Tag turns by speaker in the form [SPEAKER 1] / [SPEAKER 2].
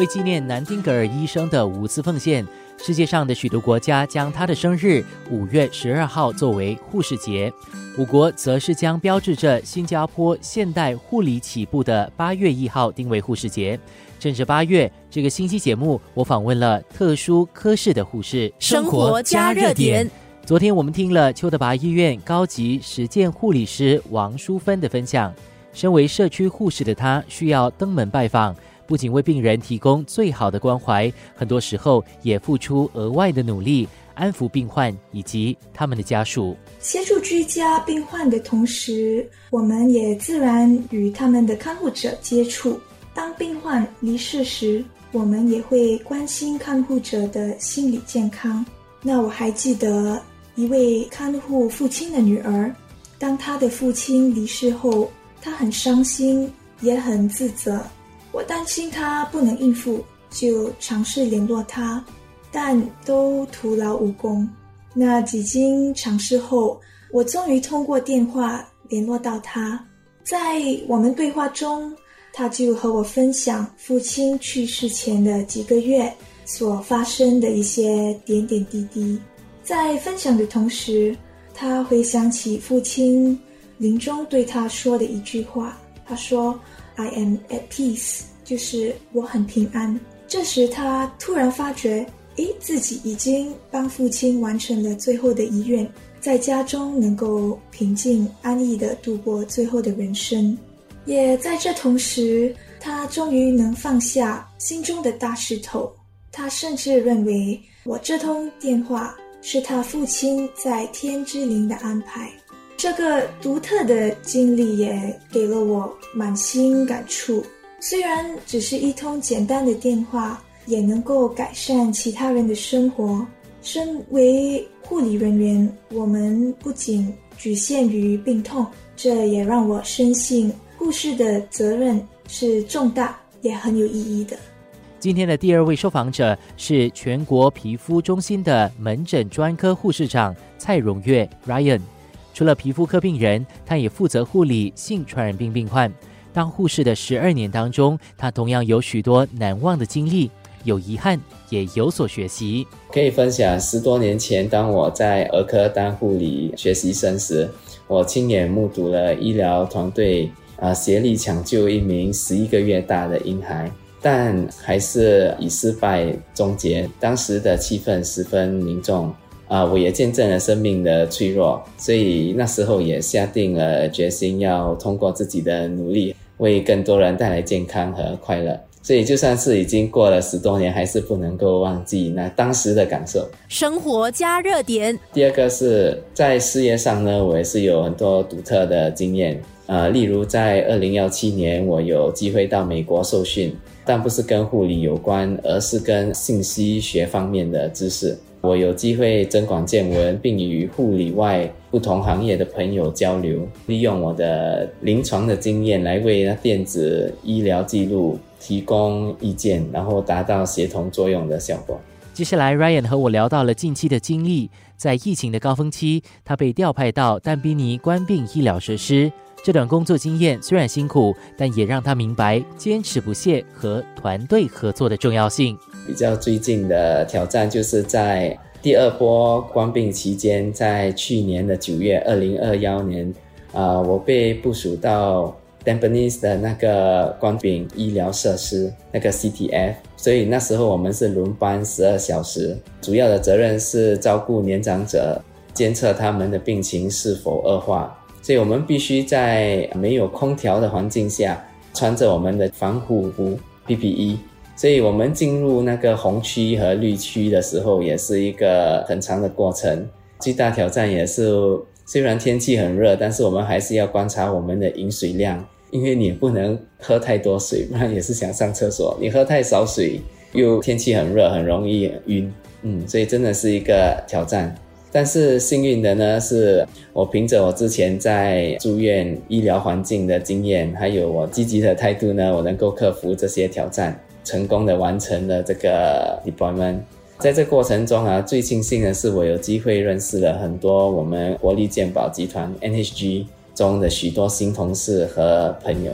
[SPEAKER 1] 为纪念南丁格尔医生的无私奉献，世界上的许多国家将他的生日五月十二号作为护士节，我国则是将标志着新加坡现代护理起步的八月一号定为护士节。正值八月这个星期节目，我访问了特殊科室的护士，
[SPEAKER 2] 生活加热点。
[SPEAKER 1] 昨天我们听了邱德拔医院高级实践护理师王淑芬的分享。身为社区护士的她，需要登门拜访，不仅为病人提供最好的关怀，很多时候也付出额外的努力，安抚病患以及他们的家属。
[SPEAKER 3] 协助居家病患的同时，我们也自然与他们的看护者接触。当病患离世时，我们也会关心看护者的心理健康。那我还记得。一位看护父亲的女儿，当她的父亲离世后，她很伤心，也很自责。我担心他不能应付，就尝试联络他，但都徒劳无功。那几经尝试后，我终于通过电话联络到他。在我们对话中，他就和我分享父亲去世前的几个月所发生的一些点点滴滴。在分享的同时，他回想起父亲临终对他说的一句话：“他说，I am at peace，就是我很平安。”这时，他突然发觉，诶，自己已经帮父亲完成了最后的遗愿，在家中能够平静安逸地度过最后的人生。也在这同时，他终于能放下心中的大石头。他甚至认为，我这通电话。是他父亲在天之灵的安排，这个独特的经历也给了我满心感触。虽然只是一通简单的电话，也能够改善其他人的生活。身为护理人员，我们不仅局限于病痛，这也让我深信护士的责任是重大，也很有意义的。
[SPEAKER 1] 今天的第二位受访者是全国皮肤中心的门诊专科护士长蔡荣月 Ryan。除了皮肤科病人，他也负责护理性传染病病患。当护士的十二年当中，他同样有许多难忘的经历，有遗憾，也有所学习。
[SPEAKER 4] 可以分享十多年前，当我在儿科当护理学习生时，我亲眼目睹了医疗团队啊协力抢救一名十一个月大的婴孩。但还是以失败终结。当时的气氛十分凝重啊！我也见证了生命的脆弱，所以那时候也下定了决心，要通过自己的努力，为更多人带来健康和快乐。所以就算是已经过了十多年，还是不能够忘记那当时的感受。
[SPEAKER 2] 生活加热点。
[SPEAKER 4] 第二个是在事业上呢，我也是有很多独特的经验呃，例如在二零幺七年，我有机会到美国受训。但不是跟护理有关，而是跟信息学方面的知识。我有机会增广见闻，并与护理外不同行业的朋友交流，利用我的临床的经验来为电子医疗记录提供意见，然后达到协同作用的效果。
[SPEAKER 1] 接下来，Ryan 和我聊到了近期的经历，在疫情的高峰期，他被调派到丹比尼官病医疗设施。这段工作经验虽然辛苦，但也让他明白坚持不懈和团队合作的重要性。
[SPEAKER 4] 比较最近的挑战就是在第二波关病期间，在去年的九月，二零二幺年，啊，我被部署到 d a m p e n e s 的那个光病医疗设施，那个 CTF，所以那时候我们是轮班十二小时，主要的责任是照顾年长者，监测他们的病情是否恶化。所以我们必须在没有空调的环境下，穿着我们的防护服 PPE。所以我们进入那个红区和绿区的时候，也是一个很长的过程。最大挑战也是，虽然天气很热，但是我们还是要观察我们的饮水量，因为你也不能喝太多水，不然也是想上厕所。你喝太少水，又天气很热，很容易晕。嗯，所以真的是一个挑战。但是幸运的呢，是我凭着我之前在住院医疗环境的经验，还有我积极的态度呢，我能够克服这些挑战，成功的完成了这个 deployment。在这过程中啊，最庆幸的是我有机会认识了很多我们国立健保集团 NHG 中的许多新同事和朋友。